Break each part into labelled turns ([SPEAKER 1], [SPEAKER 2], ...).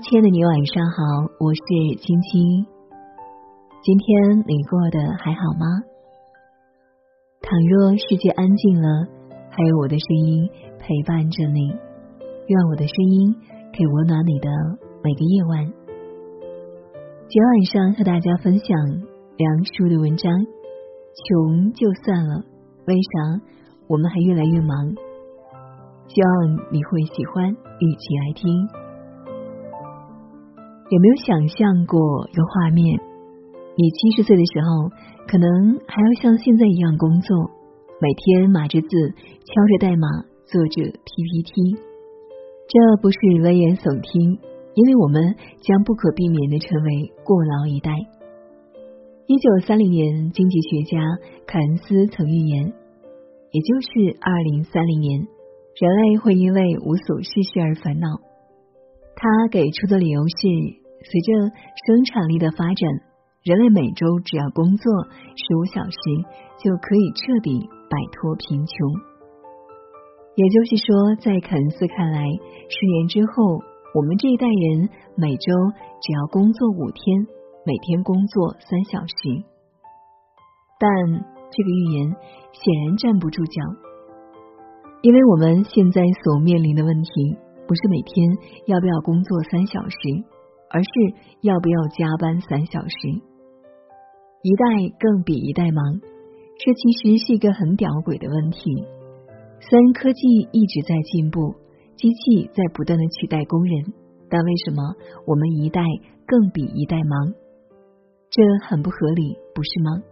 [SPEAKER 1] 亲爱的你晚上好，我是青青。今天你过得还好吗？倘若世界安静了，还有我的声音陪伴着你，愿我的声音可以温暖你的每个夜晚。今晚上和大家分享梁叔的文章：穷就算了，为啥我们还越来越忙？希望你会喜欢，一起来听。有没有想象过一个画面？你七十岁的时候，可能还要像现在一样工作，每天码着字，敲着代码，做着 PPT。这不是危言耸听，因为我们将不可避免的成为过劳一代。一九三零年，经济学家凯恩斯曾预言，也就是二零三零年，人类会因为无所事事而烦恼。他给出的理由是。随着生产力的发展，人类每周只要工作十五小时，就可以彻底摆脱贫穷。也就是说，在肯斯看来，十年之后，我们这一代人每周只要工作五天，每天工作三小时。但这个预言显然站不住脚，因为我们现在所面临的问题，不是每天要不要工作三小时。而是要不要加班三小时？一代更比一代忙，这其实是一个很屌鬼的问题。虽然科技一直在进步，机器在不断的取代工人，但为什么我们一代更比一代忙？这很不合理，不是吗？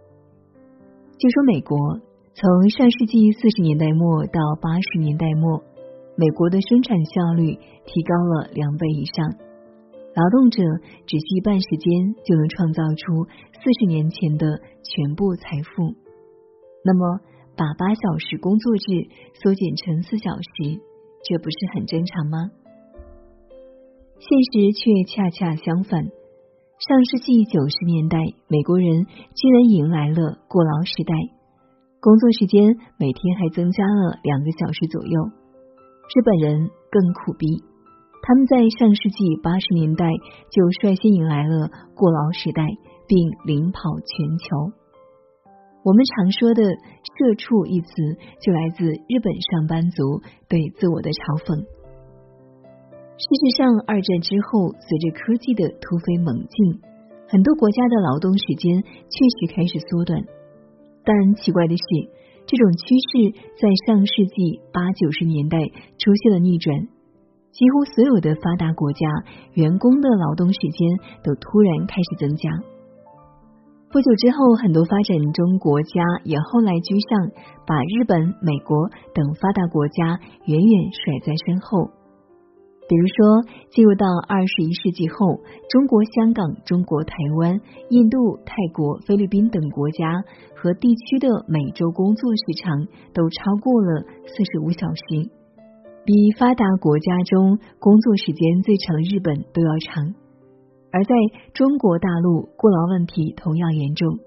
[SPEAKER 1] 就说美国，从上世纪四十年代末到八十年代末，美国的生产效率提高了两倍以上。劳动者只需半时间就能创造出四十年前的全部财富。那么，把八小时工作制缩减成四小时，这不是很正常吗？现实却恰恰相反。上世纪九十年代，美国人居然迎来了过劳时代，工作时间每天还增加了两个小时左右。日本人更苦逼。他们在上世纪八十年代就率先迎来了过劳时代，并领跑全球。我们常说的“社畜”一词，就来自日本上班族对自我的嘲讽。事实上，二战之后，随着科技的突飞猛进，很多国家的劳动时间确实开始缩短。但奇怪的是，这种趋势在上世纪八九十年代出现了逆转。几乎所有的发达国家员工的劳动时间都突然开始增加。不久之后，很多发展中国家也后来居上，把日本、美国等发达国家远远甩在身后。比如说，进入到二十一世纪后，中国香港、中国台湾、印度、泰国、菲律宾等国家和地区的每周工作时长都超过了四十五小时。比发达国家中工作时间最长的日本都要长，而在中国大陆过劳问题同样严重。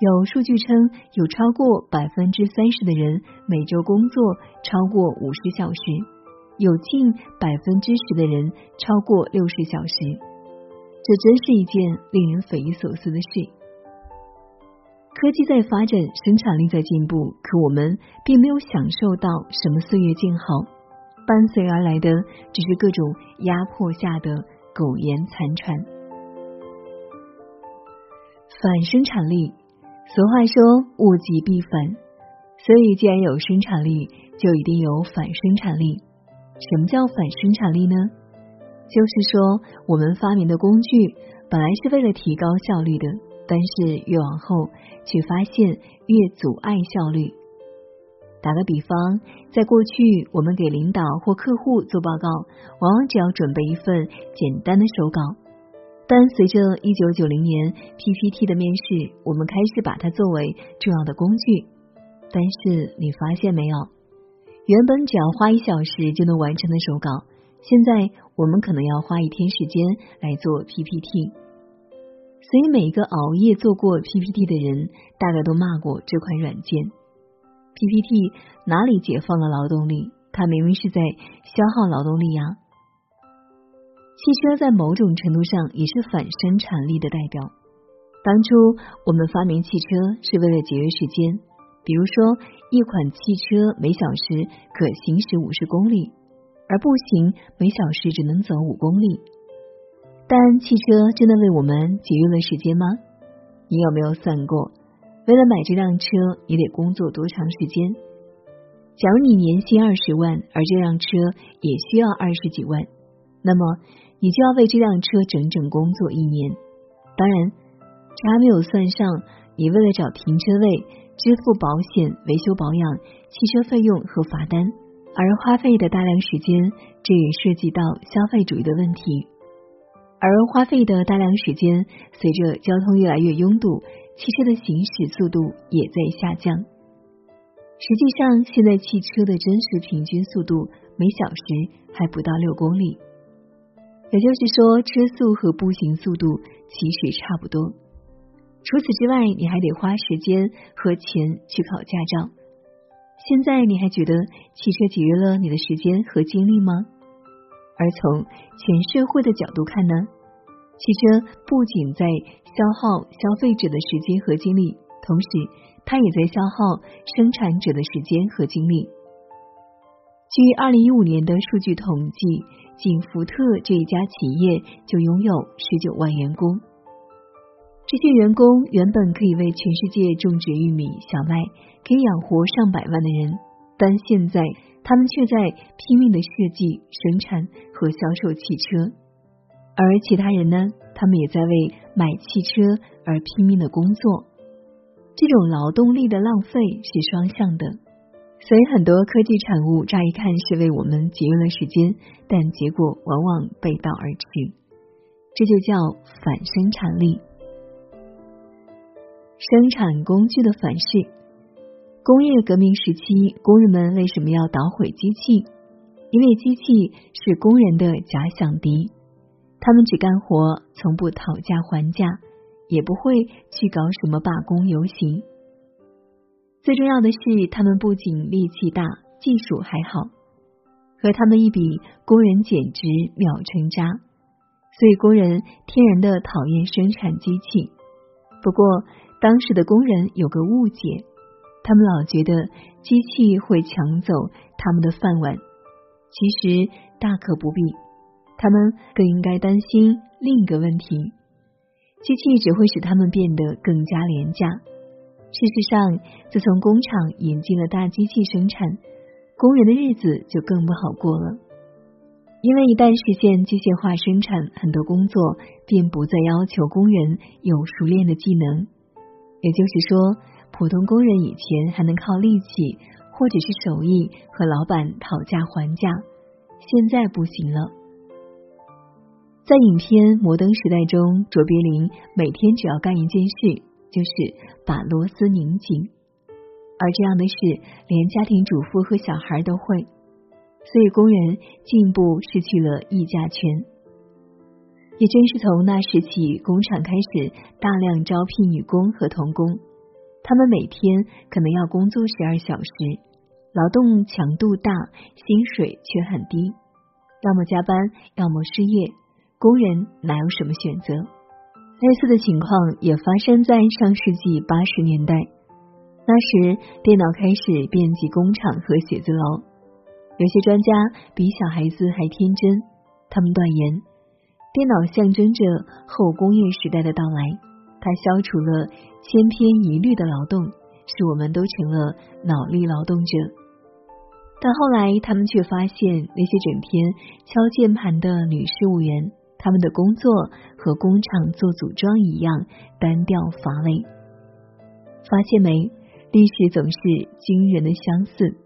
[SPEAKER 1] 有数据称，有超过百分之三十的人每周工作超过五十小时，有近百分之十的人超过六十小时。这真是一件令人匪夷所思的事。科技在发展，生产力在进步，可我们并没有享受到什么岁月静好。伴随而来的只是各种压迫下的苟延残喘。反生产力，俗话说物极必反，所以既然有生产力，就一定有反生产力。什么叫反生产力呢？就是说，我们发明的工具本来是为了提高效率的，但是越往后，却发现越阻碍效率。打个比方，在过去，我们给领导或客户做报告，往往只要准备一份简单的手稿。但随着一九九零年 PPT 的面世，我们开始把它作为重要的工具。但是你发现没有，原本只要花一小时就能完成的手稿，现在我们可能要花一天时间来做 PPT。所以每一个熬夜做过 PPT 的人，大概都骂过这款软件。PPT 哪里解放了劳动力？它明明是在消耗劳动力呀！汽车在某种程度上也是反生产力的代表。当初我们发明汽车是为了节约时间，比如说一款汽车每小时可行驶五十公里，而步行每小时只能走五公里。但汽车真的为我们节约了时间吗？你有没有算过，为了买这辆车，你得工作多长时间？假如你年薪二十万，而这辆车也需要二十几万，那么你就要为这辆车整整工作一年。当然，这还没有算上你为了找停车位、支付保险、维修保养、汽车费用和罚单而花费的大量时间。这也涉及到消费主义的问题。而花费的大量时间，随着交通越来越拥堵，汽车的行驶速度也在下降。实际上，现在汽车的真实平均速度每小时还不到六公里，也就是说，车速和步行速度其实差不多。除此之外，你还得花时间和钱去考驾照。现在你还觉得汽车节约了你的时间和精力吗？而从全社会的角度看呢，汽车不仅在消耗消费者的时间和精力，同时它也在消耗生产者的时间和精力。据二零一五年的数据统计，仅福特这一家企业就拥有十九万员工。这些员工原本可以为全世界种植玉米、小麦，可以养活上百万的人，但现在。他们却在拼命的设计、生产和销售汽车，而其他人呢？他们也在为买汽车而拼命的工作。这种劳动力的浪费是双向的，所以很多科技产物乍一看是为我们节约了时间，但结果往往背道而驰。这就叫反生产力，生产工具的反噬。工业革命时期，工人们为什么要捣毁机器？因为机器是工人的假想敌，他们只干活，从不讨价还价，也不会去搞什么罢工游行。最重要的是，他们不仅力气大，技术还好，和他们一比，工人简直秒成渣。所以，工人天然的讨厌生产机器。不过，当时的工人有个误解。他们老觉得机器会抢走他们的饭碗，其实大可不必。他们更应该担心另一个问题：机器只会使他们变得更加廉价。事实上，自从工厂引进了大机器生产，工人的日子就更不好过了。因为一旦实现机械化生产，很多工作便不再要求工人有熟练的技能，也就是说。普通工人以前还能靠力气或者是手艺和老板讨价还价，现在不行了。在影片《摩登时代》中，卓别林每天只要干一件事，就是把螺丝拧紧。而这样的事，连家庭主妇和小孩都会，所以工人进一步失去了议价权。也正是从那时起，工厂开始大量招聘女工和童工。他们每天可能要工作十二小时，劳动强度大，薪水却很低，要么加班，要么失业，工人哪有什么选择？类似的情况也发生在上世纪八十年代，那时电脑开始遍及工厂和写字楼，有些专家比小孩子还天真，他们断言，电脑象征着后工业时代的到来。它消除了千篇一律的劳动，使我们都成了脑力劳动者。但后来，他们却发现那些整天敲键盘的女事务员，他们的工作和工厂做组装一样单调乏味。发现没？历史总是惊人的相似。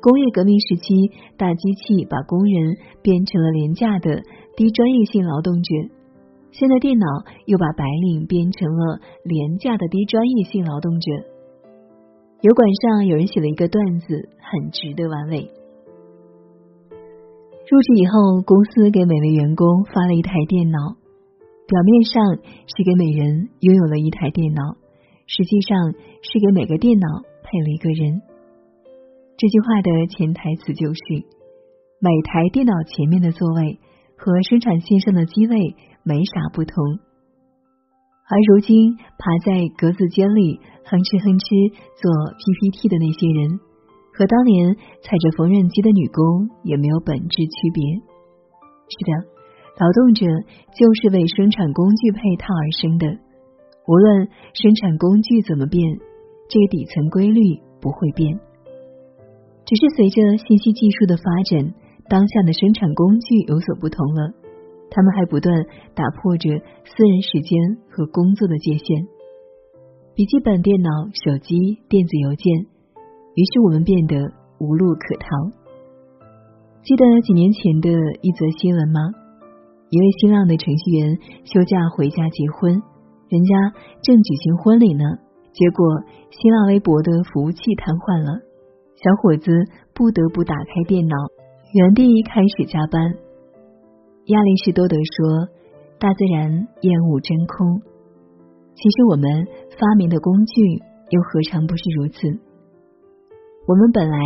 [SPEAKER 1] 工业革命时期，大机器把工人变成了廉价的低专业性劳动者。现在电脑又把白领变成了廉价的低专业性劳动者。油管上有人写了一个段子，很值得玩味。入职以后，公司给每位员工发了一台电脑，表面上是给每人拥有了一台电脑，实际上是给每个电脑配了一个人。这句话的潜台词就是，每台电脑前面的座位。和生产线上的机位没啥不同。而如今爬在格子间里哼哧哼哧做 PPT 的那些人，和当年踩着缝纫机的女工也没有本质区别。是的，劳动者就是为生产工具配套而生的，无论生产工具怎么变，这个底层规律不会变。只是随着信息技术的发展，当下的生产工具有所不同了，他们还不断打破着私人时间和工作的界限。笔记本电脑、手机、电子邮件。于是我们变得无路可逃。记得几年前的一则新闻吗？一位新浪的程序员休假回家结婚，人家正举行婚礼呢，结果新浪微博的服务器瘫痪了，小伙子不得不打开电脑，原地开始加班。亚里士多德说：“大自然厌恶真空。”其实我们发明的工具又何尝不是如此？我们本来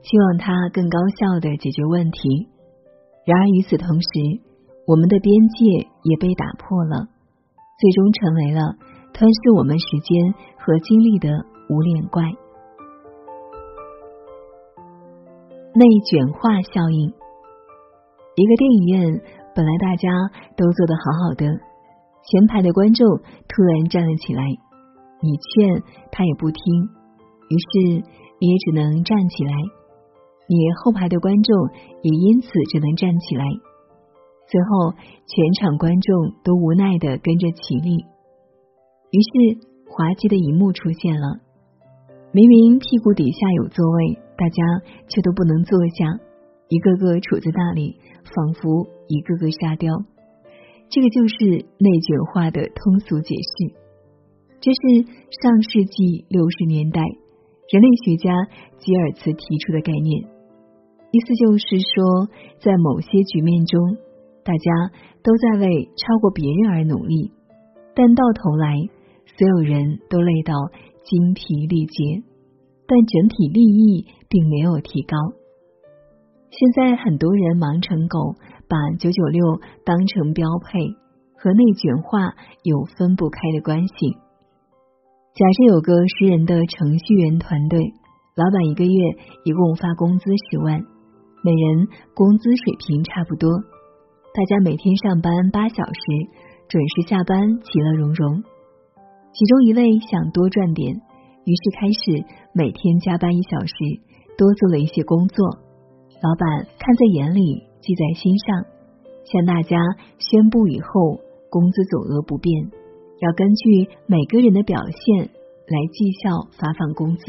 [SPEAKER 1] 希望它更高效的解决问题，然而与此同时，我们的边界也被打破了，最终成为了吞噬我们时间和精力的无脸怪。内卷化效应，一个电影院本来大家都坐得好好的，前排的观众突然站了起来，你劝他也不听，于是。你也只能站起来，你后排的观众也因此只能站起来。最后，全场观众都无奈的跟着起立。于是，滑稽的一幕出现了：明明屁股底下有座位，大家却都不能坐下，一个个杵在那里，仿佛一个个沙雕。这个就是内卷化的通俗解释。这是上世纪六十年代。人类学家吉尔茨提出的概念，意思就是说，在某些局面中，大家都在为超过别人而努力，但到头来，所有人都累到精疲力竭，但整体利益并没有提高。现在很多人忙成狗，把九九六当成标配，和内卷化有分不开的关系。假设有个十人的程序员团队，老板一个月一共发工资十万，每人工资水平差不多，大家每天上班八小时，准时下班，其乐融融。其中一位想多赚点，于是开始每天加班一小时，多做了一些工作。老板看在眼里，记在心上，向大家宣布以后，工资总额不变。要根据每个人的表现来绩效发放工资。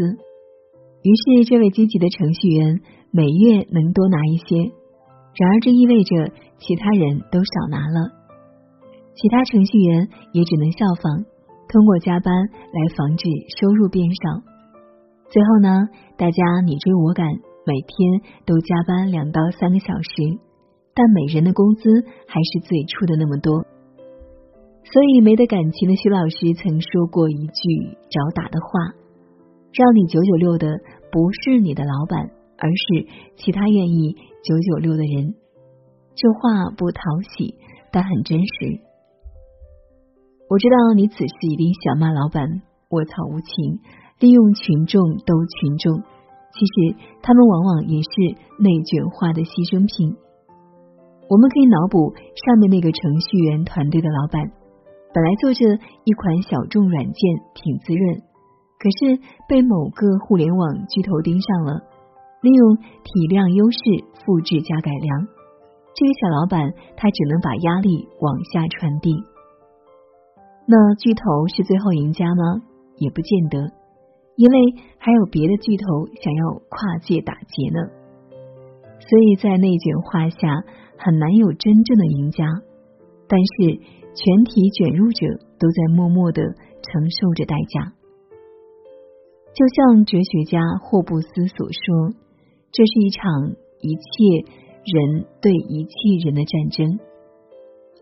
[SPEAKER 1] 于是，这位积极的程序员每月能多拿一些。然而，这意味着其他人都少拿了，其他程序员也只能效仿，通过加班来防止收入变少。最后呢，大家你追我赶，每天都加班两到三个小时，但每人的工资还是最初的那么多。所以，没得感情的徐老师曾说过一句找打的话：“让你九九六的不是你的老板，而是其他愿意九九六的人。”这话不讨喜，但很真实。我知道你此时一定想骂老板卧槽无情，利用群众斗群众。其实，他们往往也是内卷化的牺牲品。我们可以脑补上面那个程序员团队的老板。本来做着一款小众软件挺滋润，可是被某个互联网巨头盯上了，利用体量优势复制加改良。这个小老板他只能把压力往下传递。那巨头是最后赢家吗？也不见得，因为还有别的巨头想要跨界打劫呢。所以在内卷化下，很难有真正的赢家。但是。全体卷入者都在默默的承受着代价，就像哲学家霍布斯所说：“这是一场一切人对一切人的战争。”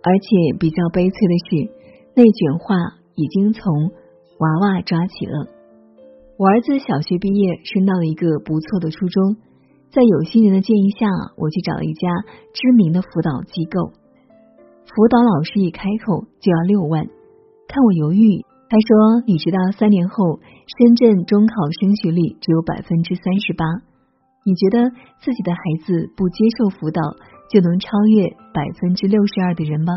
[SPEAKER 1] 而且比较悲催的是，内卷化已经从娃娃抓起了。我儿子小学毕业，升到了一个不错的初中，在有心人的建议下，我去找了一家知名的辅导机构。辅导老师一开口就要六万，看我犹豫，他说：“你知道三年后深圳中考升学率只有百分之三十八，你觉得自己的孩子不接受辅导就能超越百分之六十二的人吗？”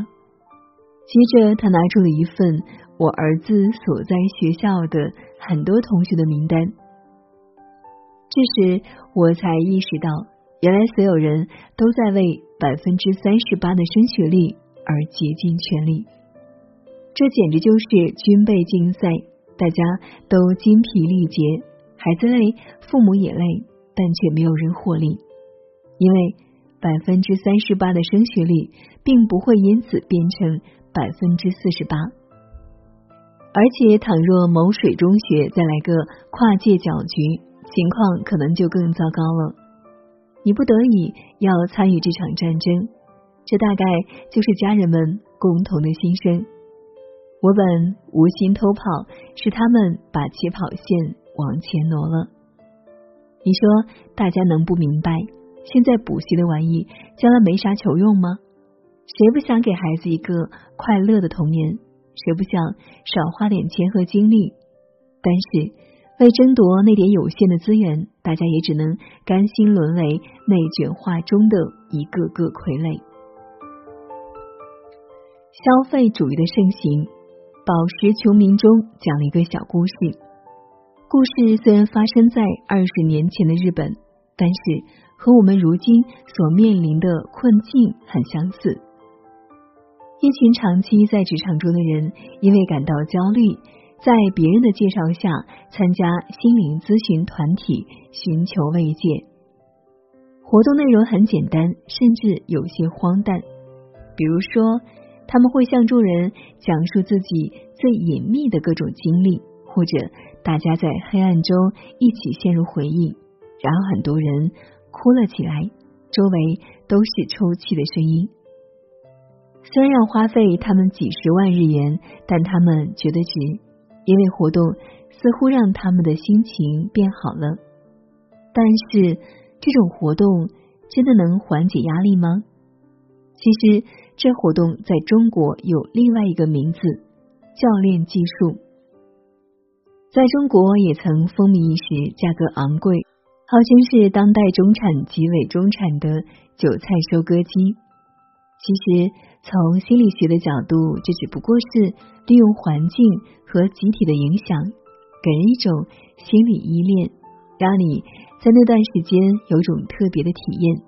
[SPEAKER 1] 接着，他拿出了一份我儿子所在学校的很多同学的名单。这时，我才意识到，原来所有人都在为百分之三十八的升学率而竭尽全力。这简直就是军备竞赛，大家都精疲力竭，孩子累，父母也累，但却没有人获利，因为百分之三十八的升学率并不会因此变成。百分之四十八，而且倘若某水中学再来个跨界搅局，情况可能就更糟糕了。你不得已要参与这场战争，这大概就是家人们共同的心声。我本无心偷跑，是他们把起跑线往前挪了。你说大家能不明白，现在补习的玩意将来没啥求用吗？谁不想给孩子一个快乐的童年？谁不想少花点钱和精力？但是为争夺那点有限的资源，大家也只能甘心沦为内卷化中的一个个傀儡。消费主义的盛行，《宝石穷民》中讲了一个小故事。故事虽然发生在二十年前的日本，但是和我们如今所面临的困境很相似。一群长期在职场中的人，因为感到焦虑，在别人的介绍下参加心灵咨询团体，寻求慰藉。活动内容很简单，甚至有些荒诞。比如说，他们会向众人讲述自己最隐秘的各种经历，或者大家在黑暗中一起陷入回忆，然后很多人哭了起来，周围都是抽泣的声音。虽然要花费他们几十万日元，但他们觉得值，因为活动似乎让他们的心情变好了。但是，这种活动真的能缓解压力吗？其实，这活动在中国有另外一个名字——教练技术，在中国也曾风靡一时，价格昂贵，号称是当代中产及伪中产的韭菜收割机。其实，从心理学的角度，这只不过是利用环境和集体的影响，给人一种心理依恋，让你在那段时间有种特别的体验。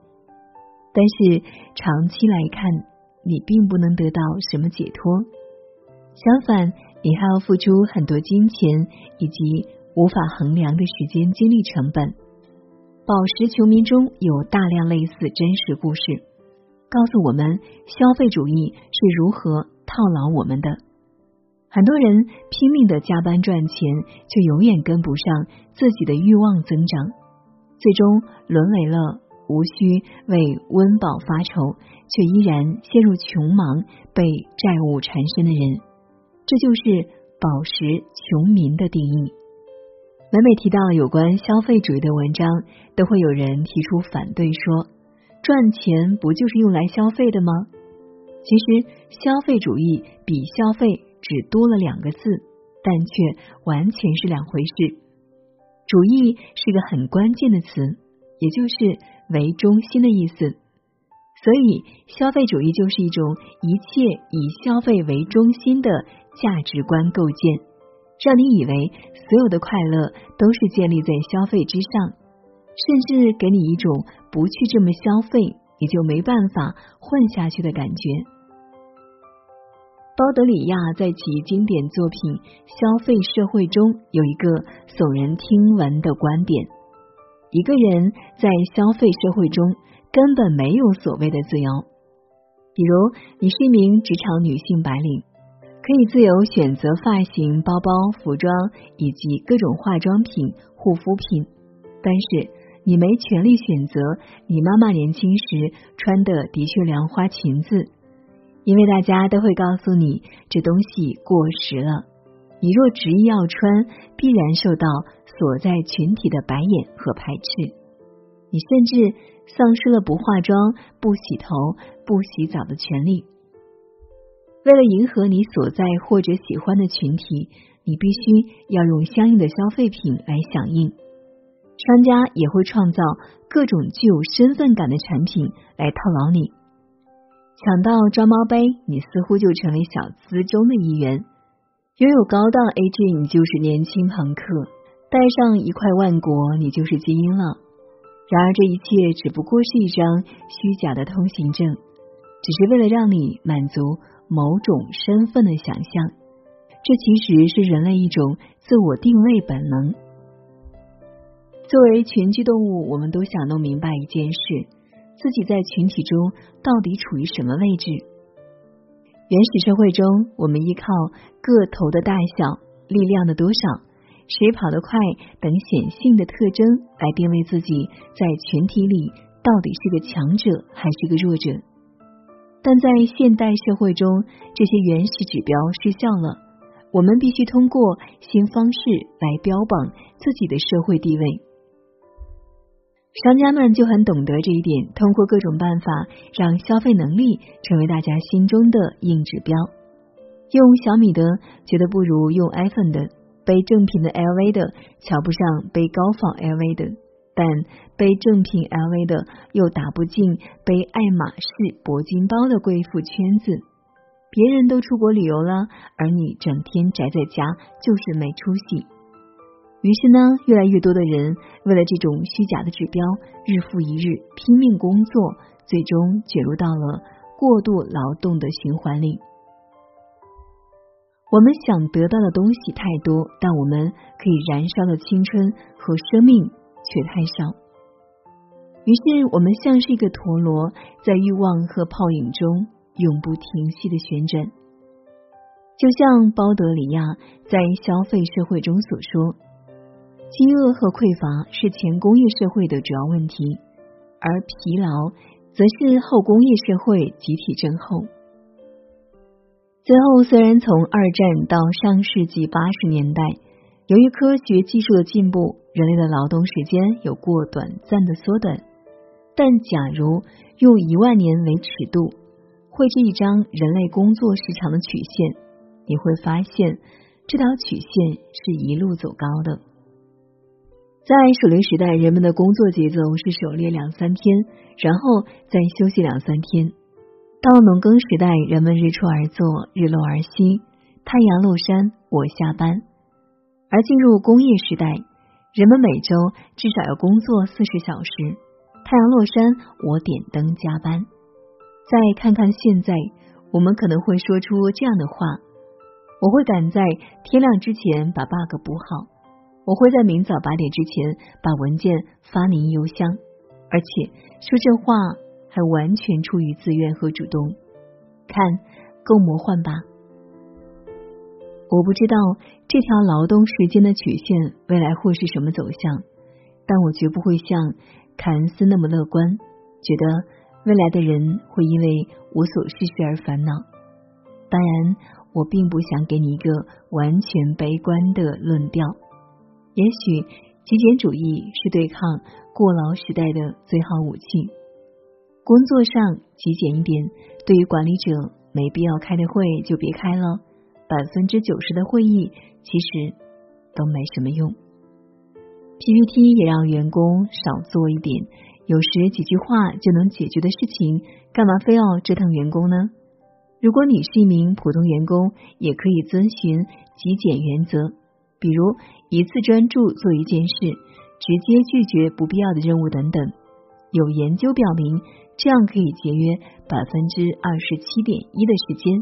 [SPEAKER 1] 但是长期来看，你并不能得到什么解脱，相反，你还要付出很多金钱以及无法衡量的时间精力成本。宝石球迷中有大量类似真实故事。告诉我们消费主义是如何套牢我们的。很多人拼命的加班赚钱，却永远跟不上自己的欲望增长，最终沦为了无需为温饱发愁，却依然陷入穷忙、被债务缠身的人。这就是宝石穷民的定义。每每提到有关消费主义的文章，都会有人提出反对说。赚钱不就是用来消费的吗？其实，消费主义比消费只多了两个字，但却完全是两回事。主义是个很关键的词，也就是为中心的意思。所以，消费主义就是一种一切以消费为中心的价值观构建，让你以为所有的快乐都是建立在消费之上。甚至给你一种不去这么消费，你就没办法混下去的感觉。包德里亚在其经典作品《消费社会》中有一个耸人听闻的观点：一个人在消费社会中根本没有所谓的自由。比如，你是一名职场女性白领，可以自由选择发型、包包、服装以及各种化妆品、护肤品，但是。你没权利选择你妈妈年轻时穿的的确良花裙子，因为大家都会告诉你这东西过时了。你若执意要穿，必然受到所在群体的白眼和排斥。你甚至丧失了不化妆、不洗头、不洗澡的权利。为了迎合你所在或者喜欢的群体，你必须要用相应的消费品来响应。商家也会创造各种具有身份感的产品来套牢你。抢到抓猫杯，你似乎就成为小资中的一员；拥有高档 AG，你就是年轻朋克；带上一块万国，你就是精英了。然而，这一切只不过是一张虚假的通行证，只是为了让你满足某种身份的想象。这其实是人类一种自我定位本能。作为群居动物，我们都想弄明白一件事。自己在群体中到底处于什么位置？原始社会中，我们依靠个头的大小、力量的多少、谁跑得快等显性的特征来定位自己在群体里到底是个强者还是个弱者。但在现代社会中，这些原始指标失效了。我们必须通过新方式来标榜自己的社会地位。商家们就很懂得这一点，通过各种办法让消费能力成为大家心中的硬指标。用小米的觉得不如用 iPhone 的，背正品的 LV 的瞧不上背高仿 LV 的，但背正品 LV 的又打不进背爱马仕铂金包的贵妇圈子。别人都出国旅游了，而你整天宅在家，就是没出息。于是呢，越来越多的人为了这种虚假的指标，日复一日拼命工作，最终卷入到了过度劳动的循环里。我们想得到的东西太多，但我们可以燃烧的青春和生命却太少。于是，我们像是一个陀螺，在欲望和泡影中永不停息的旋转。就像包德里亚在《消费社会》中所说。饥饿和匮乏是前工业社会的主要问题，而疲劳则是后工业社会集体症候。最后，虽然从二战到上世纪八十年代，由于科学技术的进步，人类的劳动时间有过短暂的缩短，但假如用一万年为尺度绘制一张人类工作时长的曲线，你会发现这条曲线是一路走高的。在狩猎时代，人们的工作节奏是狩猎两三天，然后再休息两三天。到农耕时代，人们日出而作，日落而息，太阳落山，我下班。而进入工业时代，人们每周至少要工作四十小时，太阳落山，我点灯加班。再看看现在，我们可能会说出这样的话：我会赶在天亮之前把 bug 补好。我会在明早八点之前把文件发您邮箱，而且说这话还完全出于自愿和主动。看，够魔幻吧？我不知道这条劳动时间的曲线未来会是什么走向，但我绝不会像凯恩斯那么乐观，觉得未来的人会因为无所事事而烦恼。当然，我并不想给你一个完全悲观的论调。也许极简主义是对抗过劳时代的最好武器。工作上极简一点，对于管理者没必要开的会就别开了。百分之九十的会议其实都没什么用。PPT 也让员工少做一点，有时几句话就能解决的事情，干嘛非要折腾员工呢？如果你是一名普通员工，也可以遵循极简原则。比如一次专注做一件事，直接拒绝不必要的任务等等。有研究表明，这样可以节约百分之二十七点一的时间。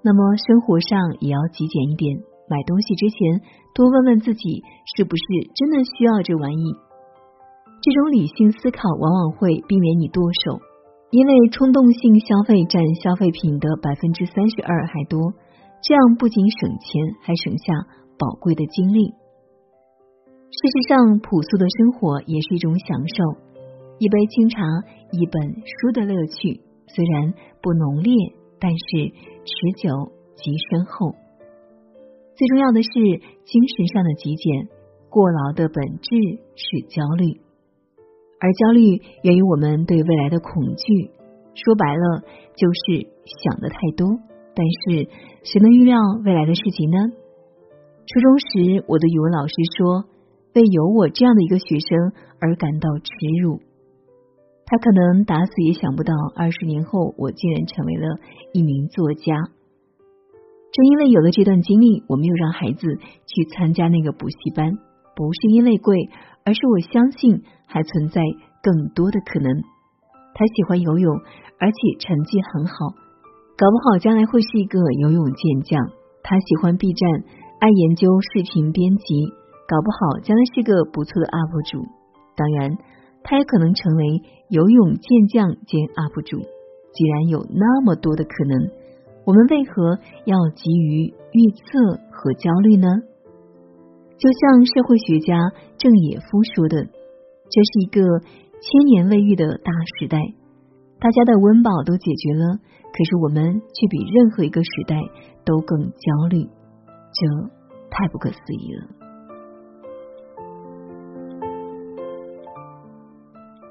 [SPEAKER 1] 那么生活上也要极简一点，买东西之前多问问自己是不是真的需要这玩意。这种理性思考往往会避免你剁手，因为冲动性消费占消费品的百分之三十二还多。这样不仅省钱，还省下。宝贵的精力。事实上，朴素的生活也是一种享受。一杯清茶，一本书的乐趣，虽然不浓烈，但是持久极深厚。最重要的是精神上的极简。过劳的本质是焦虑，而焦虑源于我们对未来的恐惧。说白了，就是想的太多。但是谁能预料未来的事情呢？初中时，我的语文老师说，为有我这样的一个学生而感到耻辱。他可能打死也想不到，二十年后我竟然成为了一名作家。正因为有了这段经历，我没有让孩子去参加那个补习班，不是因为贵，而是我相信还存在更多的可能。他喜欢游泳，而且成绩很好，搞不好将来会是一个游泳健将。他喜欢 B 站。爱研究视频编辑，搞不好将来是个不错的 UP 主。当然，他也可能成为游泳健将兼 UP 主。既然有那么多的可能，我们为何要急于预测和焦虑呢？就像社会学家郑也夫说的：“这是一个千年未遇的大时代，大家的温饱都解决了，可是我们却比任何一个时代都更焦虑。”这太不可思议了。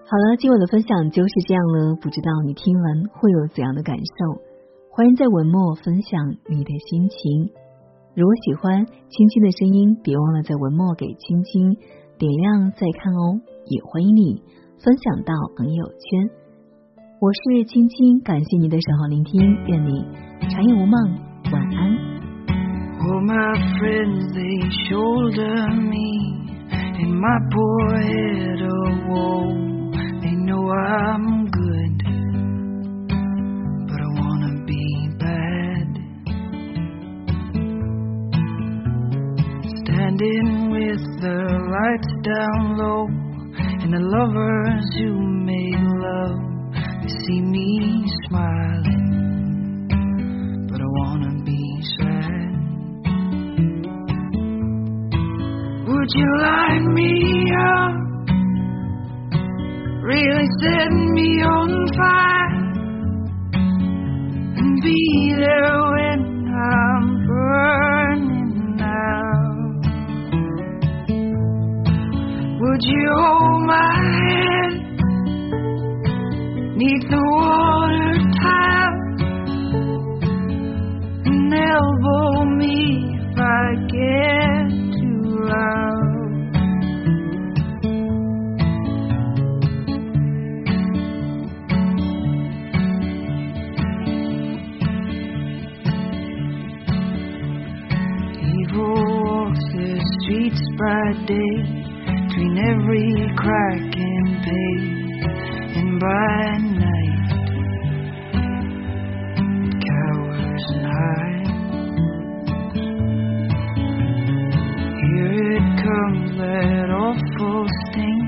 [SPEAKER 1] 好了，今晚的分享就是这样了。不知道你听完会有怎样的感受？欢迎在文末分享你的心情。如果喜欢青青的声音，别忘了在文末给青青点亮再看哦。也欢迎你分享到朋友圈。我是青青，感谢你的守候聆听，愿你长夜无梦，晚安。
[SPEAKER 2] All my friends, they shoulder me in my boyhood I'm good, but I wanna be bad. Standing with the lights down low, and the lovers who make love, they see me smiling. But I wanna be sad. Would you light me up? Really set me on fire and be there when I'm burning out. Would you hold my hand? Neath the water bright day between every crack and pave and by night cowers and hides. Here it comes that awful sting.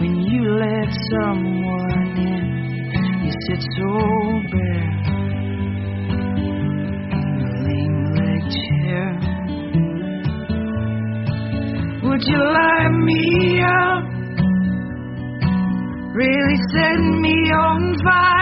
[SPEAKER 2] When you let someone in you sit so Really set me on fire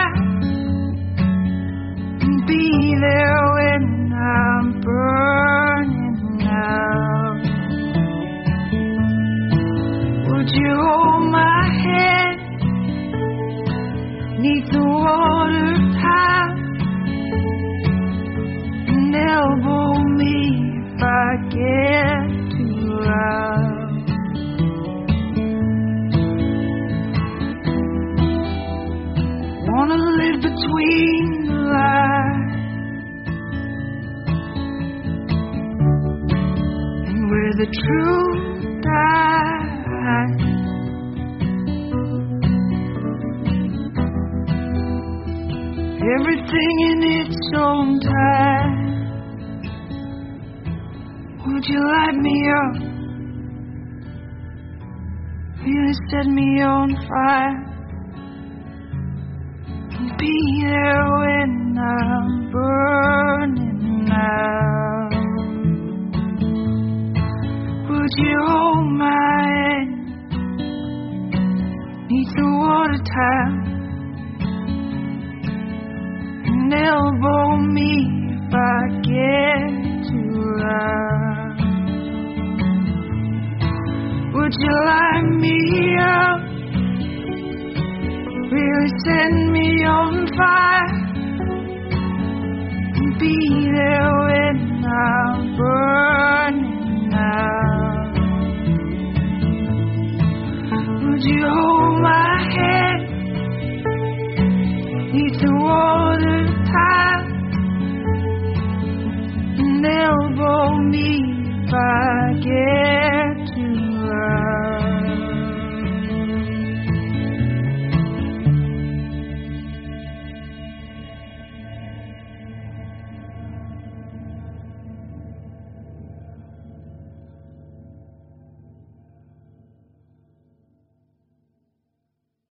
[SPEAKER 2] and elbow me if I get too loud. Would you light me up? really set me on fire and be there